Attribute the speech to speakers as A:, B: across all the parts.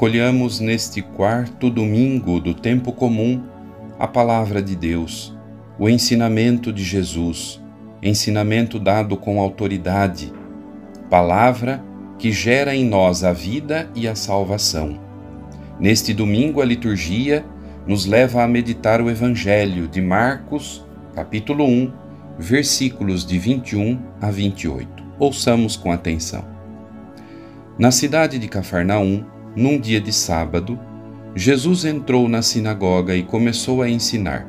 A: acolhamos neste quarto domingo do tempo comum a palavra de Deus, o ensinamento de Jesus, ensinamento dado com autoridade, palavra que gera em nós a vida e a salvação. Neste domingo, a liturgia nos leva a meditar o Evangelho de Marcos, capítulo 1, versículos de 21 a 28. Ouçamos com atenção. Na cidade de Cafarnaum, num dia de sábado, Jesus entrou na sinagoga e começou a ensinar.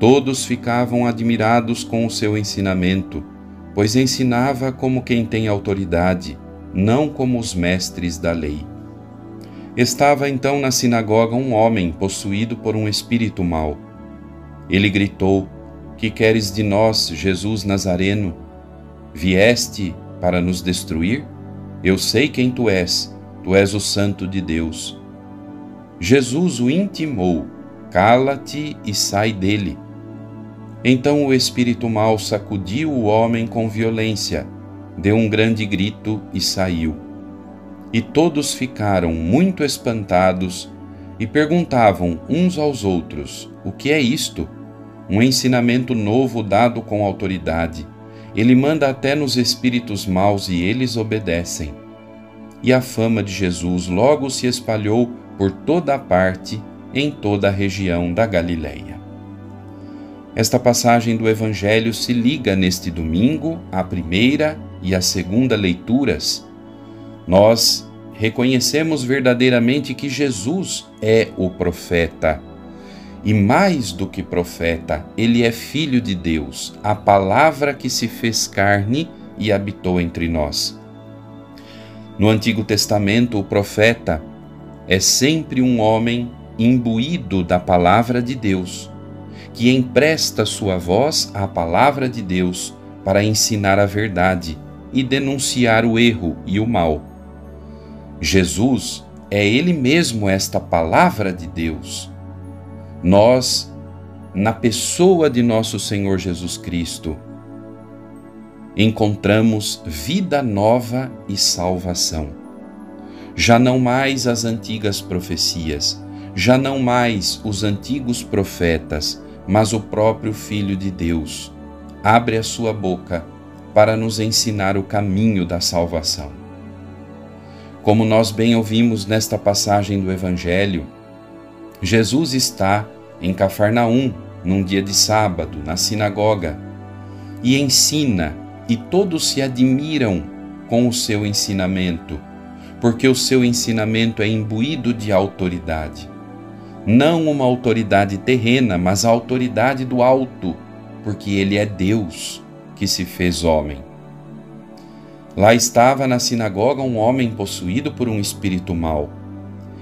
A: Todos ficavam admirados com o seu ensinamento, pois ensinava como quem tem autoridade, não como os mestres da lei. Estava então na sinagoga um homem possuído por um espírito mau. Ele gritou: Que queres de nós, Jesus Nazareno? Vieste para nos destruir? Eu sei quem tu és Tu és o Santo de Deus. Jesus o intimou: Cala-te e sai dele. Então o espírito mau sacudiu o homem com violência, deu um grande grito e saiu. E todos ficaram muito espantados e perguntavam uns aos outros: O que é isto? Um ensinamento novo dado com autoridade. Ele manda até nos espíritos maus e eles obedecem e a fama de Jesus logo se espalhou por toda a parte, em toda a região da Galileia. Esta passagem do Evangelho se liga neste domingo à primeira e à segunda leituras. Nós reconhecemos verdadeiramente que Jesus é o profeta. E mais do que profeta, ele é filho de Deus, a palavra que se fez carne e habitou entre nós. No Antigo Testamento, o profeta é sempre um homem imbuído da palavra de Deus, que empresta sua voz à palavra de Deus para ensinar a verdade e denunciar o erro e o mal. Jesus é ele mesmo esta palavra de Deus. Nós, na pessoa de nosso Senhor Jesus Cristo, encontramos vida nova e salvação. Já não mais as antigas profecias, já não mais os antigos profetas, mas o próprio Filho de Deus abre a sua boca para nos ensinar o caminho da salvação. Como nós bem ouvimos nesta passagem do Evangelho, Jesus está em Cafarnaum, num dia de sábado, na sinagoga, e ensina e todos se admiram com o seu ensinamento, porque o seu ensinamento é imbuído de autoridade. Não uma autoridade terrena, mas a autoridade do alto, porque ele é Deus que se fez homem. Lá estava na sinagoga um homem possuído por um espírito mau.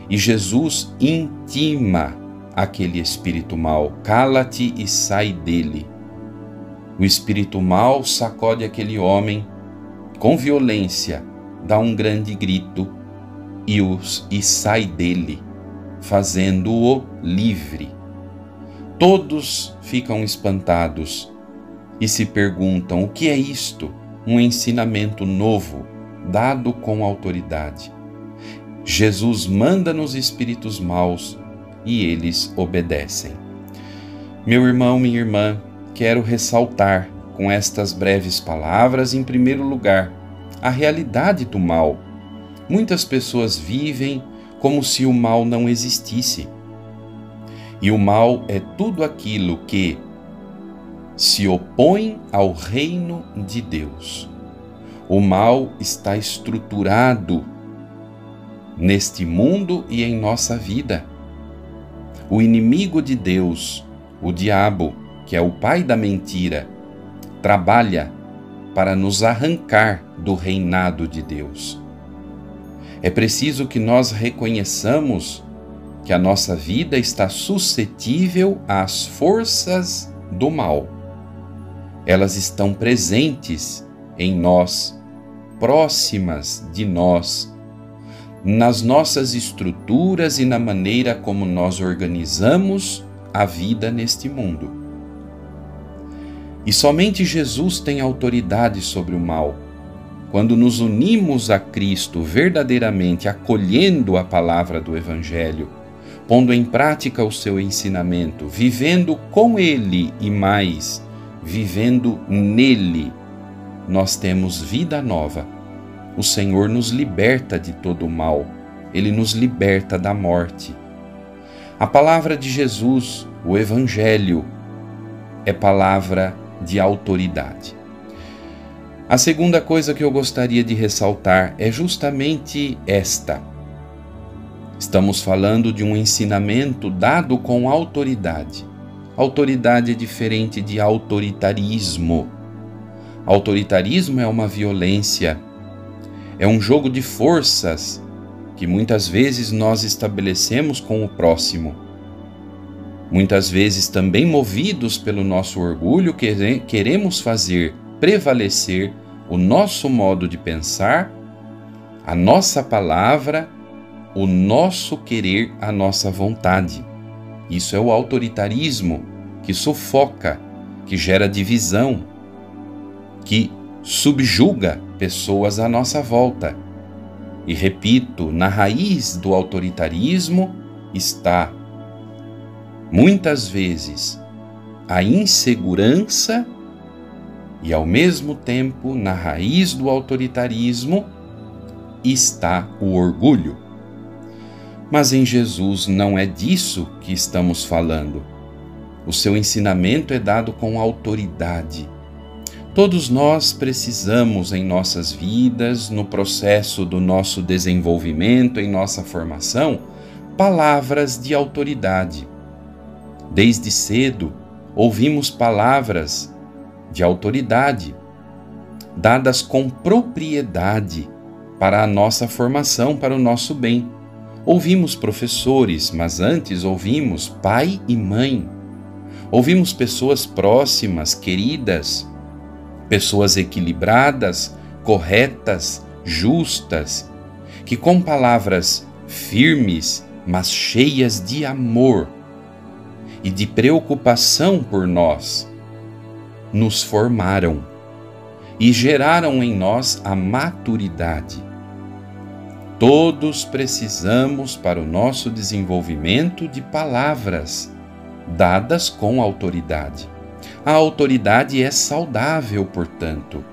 A: E Jesus intima aquele espírito mau: cala-te e sai dele. O espírito mau sacode aquele homem com violência, dá um grande grito e, os, e sai dele, fazendo-o livre. Todos ficam espantados e se perguntam: o que é isto? Um ensinamento novo, dado com autoridade. Jesus manda nos espíritos maus e eles obedecem. Meu irmão, minha irmã, quero ressaltar com estas breves palavras, em primeiro lugar, a realidade do mal. Muitas pessoas vivem como se o mal não existisse. E o mal é tudo aquilo que se opõe ao reino de Deus. O mal está estruturado neste mundo e em nossa vida. O inimigo de Deus, o diabo, que é o pai da mentira, trabalha para nos arrancar do reinado de Deus. É preciso que nós reconheçamos que a nossa vida está suscetível às forças do mal. Elas estão presentes em nós, próximas de nós, nas nossas estruturas e na maneira como nós organizamos a vida neste mundo. E somente Jesus tem autoridade sobre o mal. quando nos unimos a Cristo verdadeiramente acolhendo a palavra do Evangelho, pondo em prática o seu ensinamento, vivendo com Ele e mais, vivendo nele, nós temos vida nova. O Senhor nos liberta de todo o mal, Ele nos liberta da morte. A palavra de Jesus, o Evangelho, é palavra de autoridade. A segunda coisa que eu gostaria de ressaltar é justamente esta. Estamos falando de um ensinamento dado com autoridade. Autoridade é diferente de autoritarismo. Autoritarismo é uma violência, é um jogo de forças que muitas vezes nós estabelecemos com o próximo. Muitas vezes, também movidos pelo nosso orgulho, queremos fazer prevalecer o nosso modo de pensar, a nossa palavra, o nosso querer, a nossa vontade. Isso é o autoritarismo que sufoca, que gera divisão, que subjuga pessoas à nossa volta. E repito, na raiz do autoritarismo está, muitas vezes, a insegurança e, ao mesmo tempo, na raiz do autoritarismo está o orgulho. Mas em Jesus não é disso que estamos falando. O seu ensinamento é dado com autoridade. Todos nós precisamos em nossas vidas, no processo do nosso desenvolvimento, em nossa formação, palavras de autoridade. Desde cedo, ouvimos palavras de autoridade, dadas com propriedade para a nossa formação, para o nosso bem. Ouvimos professores, mas antes ouvimos pai e mãe. Ouvimos pessoas próximas, queridas, pessoas equilibradas, corretas, justas, que com palavras firmes, mas cheias de amor e de preocupação por nós, nos formaram e geraram em nós a maturidade. Todos precisamos, para o nosso desenvolvimento, de palavras dadas com autoridade. A autoridade é saudável, portanto.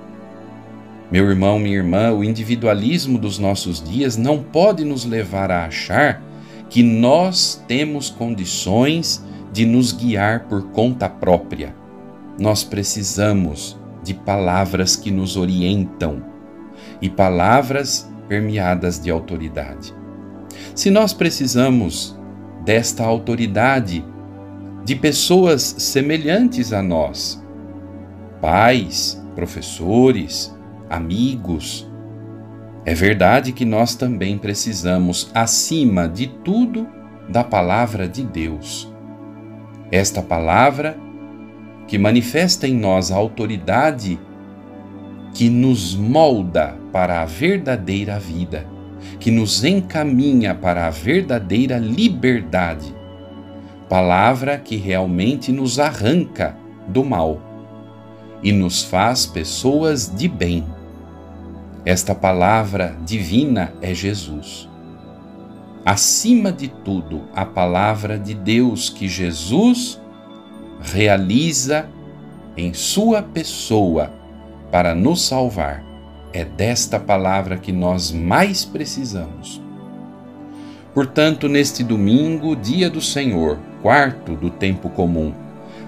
A: Meu irmão, minha irmã, o individualismo dos nossos dias não pode nos levar a achar que nós temos condições de nos guiar por conta própria nós precisamos de palavras que nos orientam e palavras permeadas de autoridade. Se nós precisamos desta autoridade de pessoas semelhantes a nós, pais, professores, amigos, é verdade que nós também precisamos, acima de tudo, da palavra de Deus. Esta palavra que manifesta em nós a autoridade que nos molda para a verdadeira vida, que nos encaminha para a verdadeira liberdade. Palavra que realmente nos arranca do mal e nos faz pessoas de bem. Esta palavra divina é Jesus. Acima de tudo, a palavra de Deus que Jesus realiza em Sua pessoa para nos salvar. É desta palavra que nós mais precisamos. Portanto, neste domingo, dia do Senhor, quarto do tempo comum,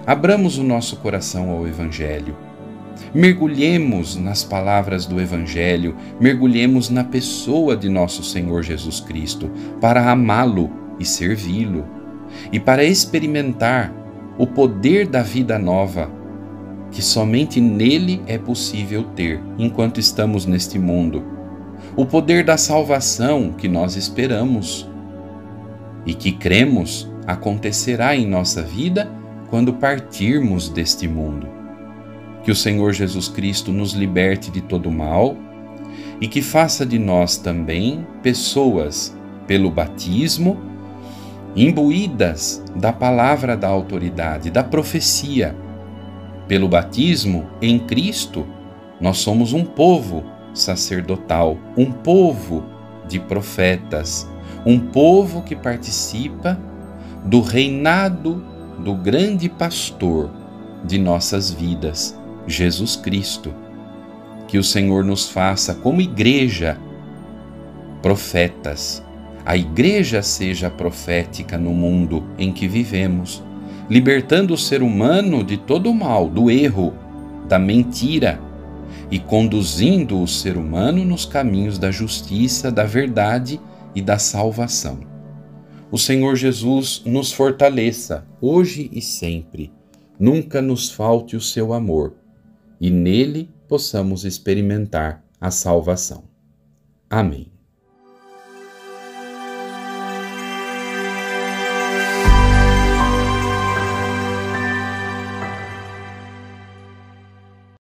A: abramos o nosso coração ao Evangelho. Mergulhemos nas palavras do Evangelho, mergulhemos na pessoa de nosso Senhor Jesus Cristo, para amá-lo e servi-lo, e para experimentar o poder da vida nova, que somente nele é possível ter enquanto estamos neste mundo, o poder da salvação que nós esperamos e que cremos acontecerá em nossa vida quando partirmos deste mundo. Que o Senhor Jesus Cristo nos liberte de todo mal e que faça de nós também pessoas, pelo batismo, imbuídas da palavra da autoridade, da profecia. Pelo batismo em Cristo, nós somos um povo sacerdotal, um povo de profetas, um povo que participa do reinado do grande pastor de nossas vidas, Jesus Cristo. Que o Senhor nos faça, como igreja, profetas. A igreja seja profética no mundo em que vivemos, libertando o ser humano de todo o mal, do erro, da mentira e conduzindo o ser humano nos caminhos da justiça, da verdade e da salvação. O Senhor Jesus nos fortaleça hoje e sempre. Nunca nos falte o seu amor e nele possamos experimentar a salvação. Amém.